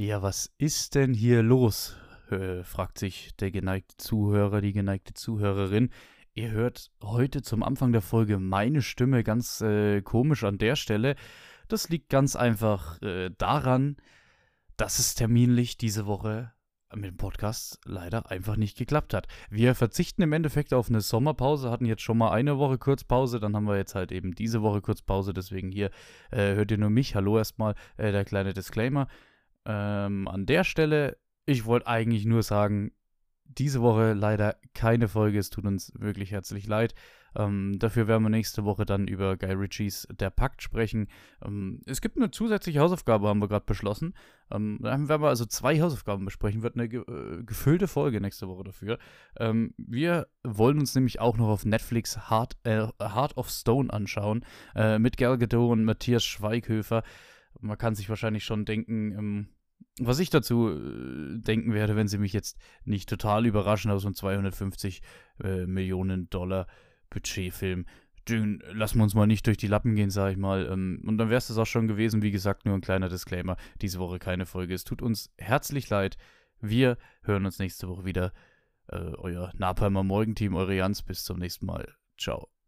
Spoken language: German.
Ja, was ist denn hier los? Äh, fragt sich der geneigte Zuhörer, die geneigte Zuhörerin. Ihr hört heute zum Anfang der Folge meine Stimme ganz äh, komisch an der Stelle. Das liegt ganz einfach äh, daran, dass es terminlich diese Woche mit dem Podcast leider einfach nicht geklappt hat. Wir verzichten im Endeffekt auf eine Sommerpause, hatten jetzt schon mal eine Woche Kurzpause, dann haben wir jetzt halt eben diese Woche Kurzpause, deswegen hier äh, hört ihr nur mich. Hallo erstmal, äh, der kleine Disclaimer. Ähm, an der Stelle, ich wollte eigentlich nur sagen, diese Woche leider keine Folge. Es tut uns wirklich herzlich leid. Ähm, dafür werden wir nächste Woche dann über Guy Ritchies Der Pakt sprechen. Ähm, es gibt eine zusätzliche Hausaufgabe, haben wir gerade beschlossen. Ähm, dann werden wir also zwei Hausaufgaben besprechen. Wird eine ge äh, gefüllte Folge nächste Woche dafür. Ähm, wir wollen uns nämlich auch noch auf Netflix Heart, äh, Heart of Stone anschauen. Äh, mit Gal Gadot und Matthias Schweighöfer. Man kann sich wahrscheinlich schon denken, ähm, was ich dazu äh, denken werde, wenn sie mich jetzt nicht total überraschen aus so einem 250 äh, Millionen Dollar Budgetfilm. Lassen wir uns mal nicht durch die Lappen gehen, sag ich mal. Ähm, und dann wäre es das auch schon gewesen. Wie gesagt, nur ein kleiner Disclaimer. Diese Woche keine Folge. Es tut uns herzlich leid. Wir hören uns nächste Woche wieder. Äh, euer Napalmer Morgenteam, eure Jans. Bis zum nächsten Mal. Ciao.